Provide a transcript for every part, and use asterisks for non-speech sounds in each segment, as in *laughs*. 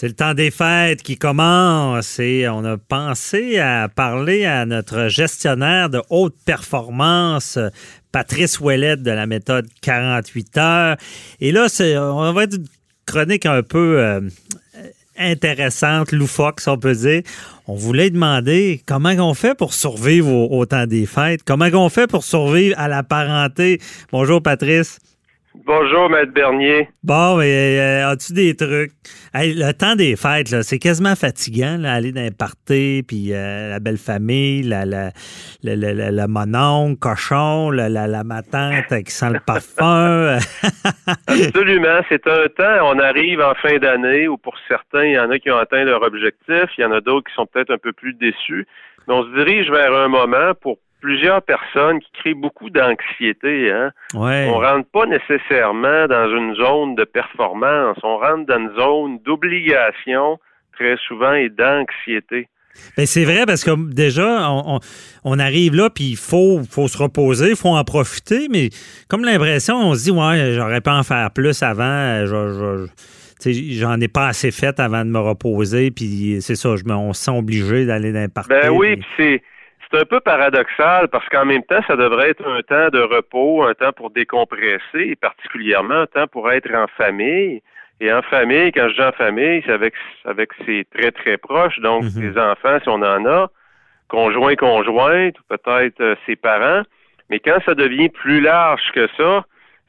C'est le temps des fêtes qui commence et on a pensé à parler à notre gestionnaire de haute performance, Patrice Ouellette de la méthode 48 heures. Et là, on va être une chronique un peu euh, intéressante, loufoque, si on peut dire. On voulait demander comment on fait pour survivre au temps des fêtes, comment on fait pour survivre à la parenté. Bonjour Patrice. Bonjour, Maître Bernier. Bon, euh, as-tu des trucs? le temps des fêtes, là, c'est quasiment fatigant, là, aller dans les parties, puis euh, la belle famille, la, la, la, la, la monon, cochon, la, la, la matante qui sent le parfum. *laughs* Absolument. C'est un temps, on arrive en fin d'année, où pour certains, il y en a qui ont atteint leur objectif, il y en a d'autres qui sont peut-être un peu plus déçus. Mais on se dirige vers un moment pour plusieurs personnes qui créent beaucoup d'anxiété. Hein? Ouais. On rentre pas nécessairement dans une zone de performance, on rentre dans une zone d'obligation très souvent et d'anxiété. Ben c'est vrai parce que déjà, on, arrive là, puis il faut, faut se reposer, il faut en profiter, mais comme l'impression, on se dit, ouais, j'aurais pas en faire plus avant, j'en ai pas assez fait avant de me reposer, puis c'est ça, je me, on se sent obligé d'aller dans les Ben oui, puis c'est c'est un peu paradoxal parce qu'en même temps, ça devrait être un temps de repos, un temps pour décompresser, et particulièrement un temps pour être en famille. Et en famille, quand je dis en famille, c'est avec, avec ses très, très proches, donc mhm. ses enfants, si on en a, conjoints, conjointes, ou peut-être euh, ses parents. Mais quand ça devient plus large que ça,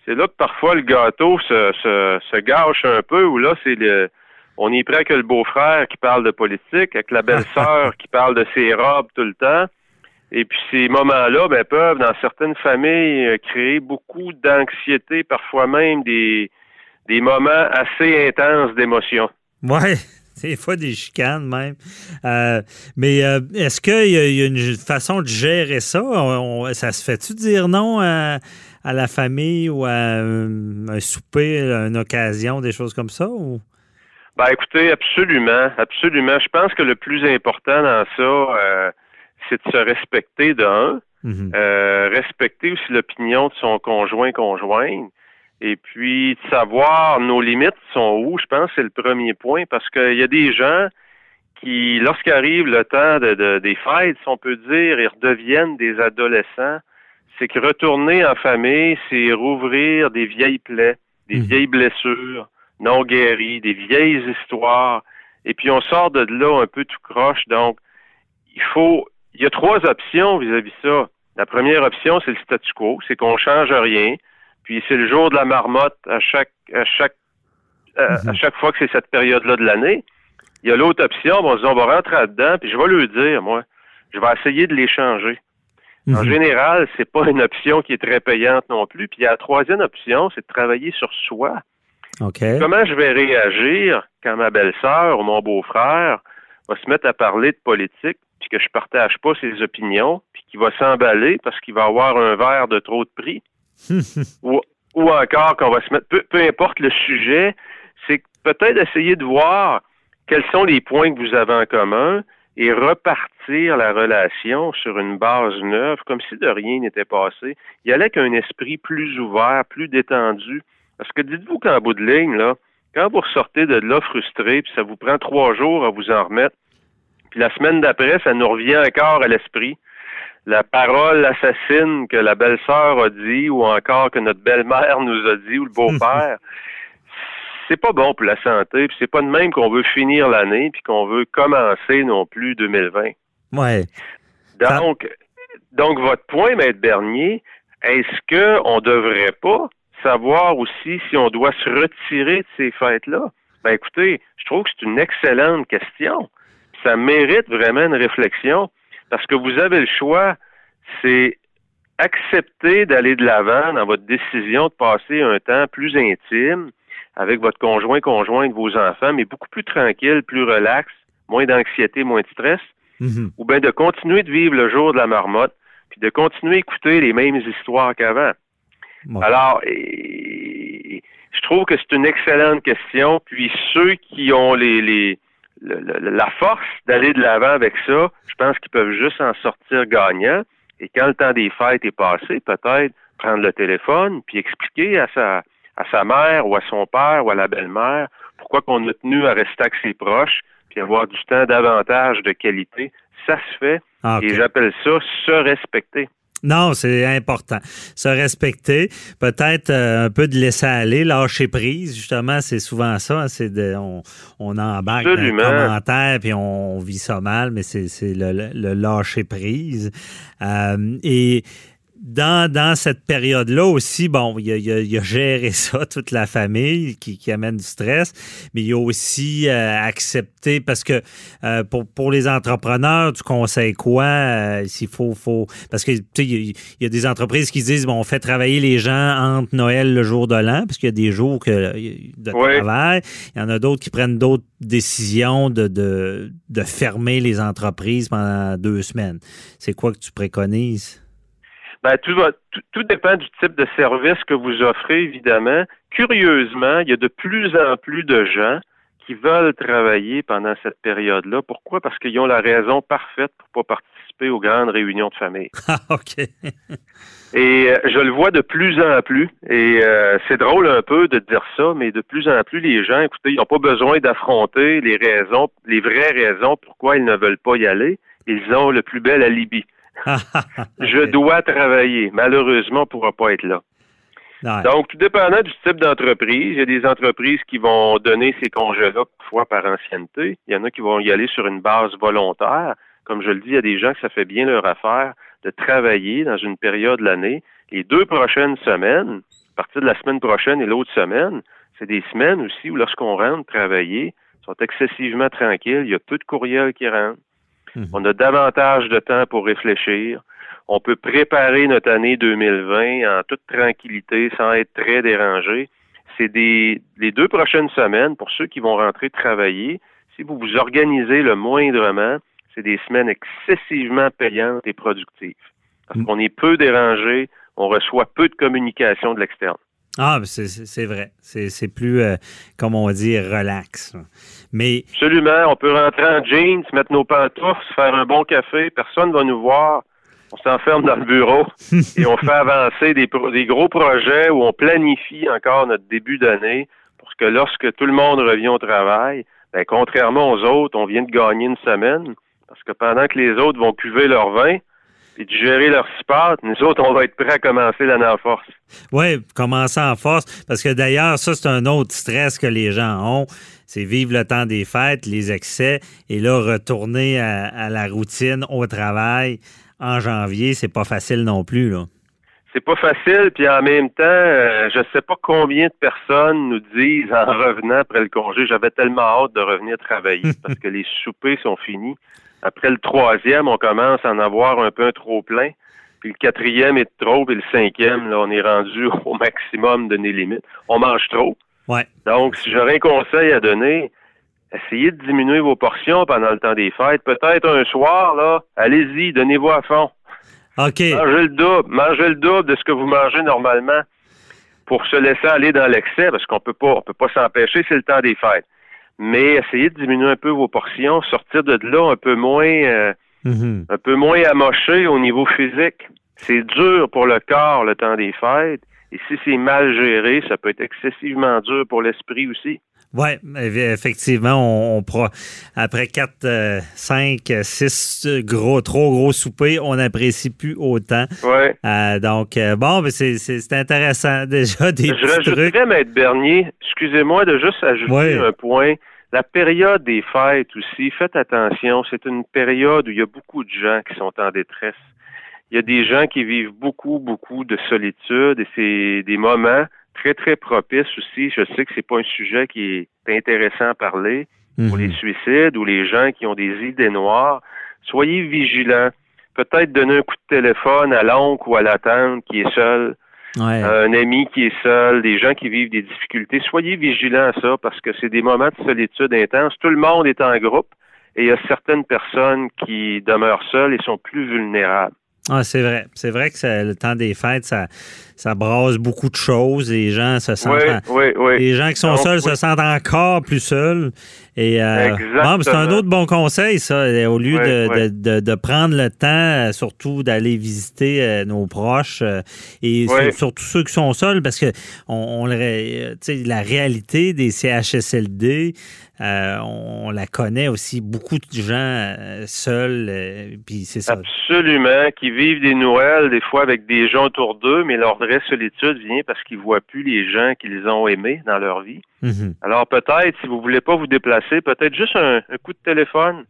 c'est là que parfois le gâteau se, se, se gâche un peu, ou là, c'est le, on y prend que le beau-frère qui parle de politique, avec la belle-sœur *laughs* qui parle de ses robes tout le temps. Et puis ces moments-là ben, peuvent, dans certaines familles, euh, créer beaucoup d'anxiété, parfois même des, des moments assez intenses d'émotion. Ouais, *laughs* des fois des chicanes même. Euh, mais euh, est-ce qu'il y, a une façon de gérer ça? ça se fait-tu dire non à, la famille ou à un, souper, une occasion, des choses comme ça? Ou? Ben écoutez, absolument, absolument. Je pense que le plus important dans ça, c'est de se respecter d'un, mhm. euh, respecter aussi l'opinion de son conjoint conjointe, et puis de savoir nos limites sont où. Je pense c'est le premier point parce qu'il y a des gens qui, lorsqu'arrive le temps de, des fêtes, si on peut dire, ils redeviennent des adolescents. C'est que retourner en famille, c'est rouvrir des vieilles plaies, des mhm. vieilles blessures non guéries, des vieilles histoires. Et puis on sort de là un peu tout croche. Donc, il faut il y a trois options vis-à-vis ça. La première option, c'est le statu quo, c'est qu'on change rien, puis c'est le jour de la marmotte à chaque à chaque à, mhm. chaque fois que c'est cette période-là de l'année. Il y a l'autre option, on se dit on va rentrer là-dedans, puis je vais le dire, moi, je vais essayer de les changer. En mhm. général, c'est pas une option qui est très payante non plus. Puis la troisième option, c'est de travailler sur soi. Comment je vais réagir quand ma belle-sœur ou mon beau-frère va se mettre à parler de politique puis que je partage pas ses opinions, puis qu'il va s'emballer parce qu'il va avoir un verre de trop de prix, *laughs* ou, ou, encore qu'on va se mettre, peu, peu importe le sujet, c'est peut-être essayer de voir quels sont les points que vous avez en commun et repartir la relation sur une base neuve, comme si de rien n'était passé. Il y allait qu'un esprit plus ouvert, plus détendu. Parce que dites-vous qu'en bout de ligne, là, quand vous ressortez de là frustré, puis ça vous prend trois jours à vous en remettre, puis la semaine d'après, ça nous revient encore à l'esprit. La parole assassine que la belle-sœur a dit ou encore que notre belle-mère nous a dit ou le beau-père. *laughs* c'est pas bon pour la santé, puis c'est pas de même qu'on veut finir l'année puis qu'on veut commencer non plus 2020. Ouais. Donc, donc votre point, Maître Bernier, est-ce qu'on devrait pas savoir aussi si on doit se retirer de ces fêtes-là? Ben écoutez, je trouve que c'est une excellente question ça mérite vraiment une réflexion parce que vous avez le choix, c'est accepter d'aller de l'avant dans votre décision de passer un temps plus intime avec votre conjoint, conjointe, vos enfants, mais beaucoup plus tranquille, plus relax, moins d'anxiété, moins de stress, mhm. ou bien de continuer de vivre le jour de la marmotte, puis de continuer à écouter les mêmes histoires qu'avant. Alors, je trouve que c'est une excellente question, puis ceux qui ont les, les la force d'aller de l'avant avec ça, je pense qu'ils peuvent juste en sortir gagnant. Et quand le temps des fêtes est passé, peut-être prendre le téléphone puis expliquer à sa à sa mère ou à son père ou à la belle-mère pourquoi qu'on a tenu à rester avec ses proches, puis avoir du temps davantage de qualité. Ça se fait. Ah, et j'appelle ça se respecter. Non, c'est important. Se respecter, peut-être euh, un peu de laisser aller, lâcher prise, justement, c'est souvent ça. Hein, c'est de, on, on embarque dans les commentaires puis on, vit ça mal, mais c'est le, le, lâcher prise. Euh, et dans, dans cette période-là aussi, bon, il y, a, il, a, géré ça, *laughs* toute la famille qui, qui, amène du stress, mais il y a aussi euh, accepté, parce que euh, pour, pour les entrepreneurs, tu conseilles quoi euh, s'il faut, faut. Parce que, tu sais, il y, a des entreprises qui disent, bon, on fait travailler les gens entre Noël le jour de l'an, parce qu'il y a des jours que, de travail. Il y en a d'autres qui prennent d'autres décisions de, de, de fermer les entreprises pendant deux semaines. C'est quoi que tu préconises? Ben, tout, va, tout, dépend du type de service que vous offrez, évidemment. Curieusement, il y a de plus en plus de gens qui veulent travailler pendant cette période-là. Pourquoi? Parce qu'ils ont la raison parfaite pour pas participer aux grandes réunions de famille. *laughs* Ah, OK. et euh, je le vois de plus en plus. Et euh, c'est drôle un peu de dire ça, mais de plus en plus, les gens, écoutez, ils n'ont pas besoin d'affronter les raisons, les vraies raisons pourquoi ils ne veulent pas y aller. Ils ont le plus bel alibi. *laughs* je dois travailler. Malheureusement, on ne pourra pas être là. Donc, tout dépendant du type d'entreprise, il y a des entreprises qui vont donner ces congés-là parfois par ancienneté. Il y en a qui vont y aller sur une base volontaire. Comme je le dis, il y a des gens que ça fait bien leur affaire de travailler dans une période de l'année. Les deux prochaines semaines, à partir de la semaine prochaine et l'autre semaine, c'est des semaines aussi où lorsqu'on rentre travailler, sont excessivement tranquilles. Il y a peu de courriels qui rentrent. Mhm. On a davantage de temps pour réfléchir. On peut préparer notre année 2020 en toute tranquillité, sans être très dérangé. C'est des les deux prochaines semaines pour ceux qui vont rentrer travailler. Si vous vous organisez le moindrement, c'est des semaines excessivement payantes et productives. Parce mm. qu'on est peu dérangé, on reçoit peu de communication de l'externe. Ah, c'est vrai. C'est plus, euh, comme on dit, relax. Mais... Absolument. On peut rentrer en jeans, mettre nos pantoufles, faire un bon café. Personne ne va nous voir. On s'enferme dans le bureau *laughs* et on fait avancer des, des gros projets où on planifie encore notre début d'année pour que lorsque tout le monde revient au travail, ben, contrairement aux autres, on vient de gagner une semaine parce que pendant que les autres vont cuver leur vin, et de gérer leur sport, nous autres, on va être prêts à commencer l'année en force. Oui, commencer en force, parce que d'ailleurs, ça, c'est un autre stress que les gens ont. C'est vivre le temps des fêtes, les excès, et là, retourner à, la routine au travail en janvier, c'est pas facile non plus, là. C'est pas facile, puis en même temps, euh, je sais pas combien de personnes nous disent en revenant après le congé, j'avais tellement hâte de revenir travailler *laughs* parce que les soupers sont finis. Après le troisième, on commence à en avoir un peu un trop plein. Puis le quatrième est trop, puis le cinquième, là, on est rendu *laughs* au maximum de nos limites. On mange trop. Ouais. Donc, si j'aurais un conseil à donner, essayez de diminuer vos portions pendant le temps des fêtes. Peut-être un soir, là, allez-y, donnez-vous à fond. OK. Mangez le double, mangez le double de ce que vous mangez normalement pour se laisser aller dans l'excès, parce qu'on peut pas, on peut pas s'empêcher, c'est le temps des fêtes mais essayez de diminuer un peu vos portions, sortir de là un peu moins, euh, mm-hmm. un peu moins amoché au niveau physique. C'est dur pour le corps le temps des fêtes, et si c'est mal géré, ça peut être excessivement dur pour l'esprit aussi. Oui, effectivement, on, on après 4, 5, 6 gros, trop gros soupers, on n'apprécie plus autant. Ouais. Euh, donc, euh, bon, c'est intéressant *laughs* déjà des Je rajouterais, Maître Bernier, excusez-moi de juste ajouter un point. La période des fêtes aussi, faites attention, c'est une période où il y a beaucoup de gens qui sont en détresse. Il y a des gens qui vivent beaucoup, beaucoup de solitude et c'est des moments très, très propices aussi. Je sais que c'est pas un sujet qui est intéressant à parler pour les mhm. suicides ou les gens qui ont des idées noires. Soyez vigilants. Peut-être donner un coup de téléphone à l'oncle ou à la tante qui est seul un ami qui est seul, des gens qui vivent des difficultés. Soyez vigilants à ça parce que c'est des moments de solitude intense. Tout le monde est en groupe et il y a certaines personnes qui demeurent seules et sont plus vulnérables. Ah, c'est vrai. C'est vrai que le temps des fêtes, ça, ça brasse beaucoup de choses. Les gens se sentent. Oui, oui, Les gens qui sont seuls se sentent encore plus seuls. Et euh, c'est un autre bon conseil, ça. Au lieu de, de, prendre le temps, euh, surtout d'aller visiter euh, nos proches et surtout ceux qui sont seuls, parce que on, la réalité des CHSLD, on, la connaît aussi. Beaucoup de gens seuls, puis c'est ça. Absolument, qui vivent des Noëls des fois avec des gens autour d'eux, mais leur vraie solitude vient parce qu'ils voient plus les gens qu'ils ont aimés dans leur vie. Mhm. Alors peut-être, si vous voulez pas vous déplacer, peut-être juste un, coup de téléphone.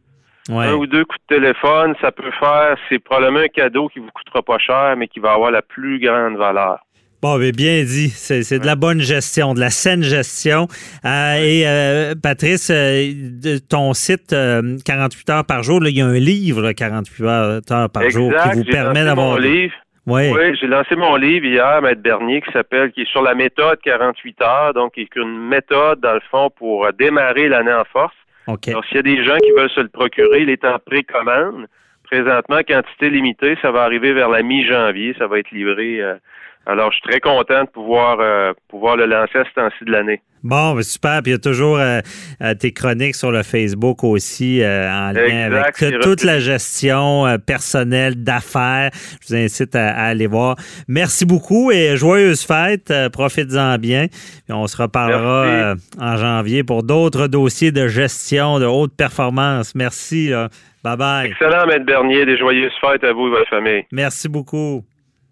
Un ou deux coups de téléphone, ça peut faire, c'est probablement un cadeau qui vous coûtera pas cher, mais qui va avoir la plus grande valeur. Bon, mais bien dit. C'est de la bonne gestion, de la saine gestion. Euh, et euh, Patrice, euh, ton site 48 heures par jour, il y a un livre 48 heures par jour qui vous permet d'avoir. Oui, j'ai lancé mon livre hier, Maître Bernier, qui s'appelle, qui est sur la méthode 48 heures, donc qui est une méthode, dans le fond, pour euh, démarrer l'année en force. OK. Alors, s'il y a des gens qui veulent se le procurer, il est en précommande. Présentement, quantité limitée, ça va arriver vers la mi-janvier, ça va être livré euh, alors, je suis très content de pouvoir, euh, pouvoir le lancer à ce temps-ci de l'année. Bon, ben, super. Puis il y a toujours euh, euh, tes chroniques sur le Facebook aussi en lien avec toute la gestion personnelle d'affaires. Je vous incite à, aller voir. Merci beaucoup et joyeuses fêtes. Profites-en bien. on se reparlera en janvier pour d'autres dossiers de gestion de haute performance. Merci. Bye bye. Excellent, Maître Bernier. Des joyeuses fêtes à vous et votre famille. Merci beaucoup.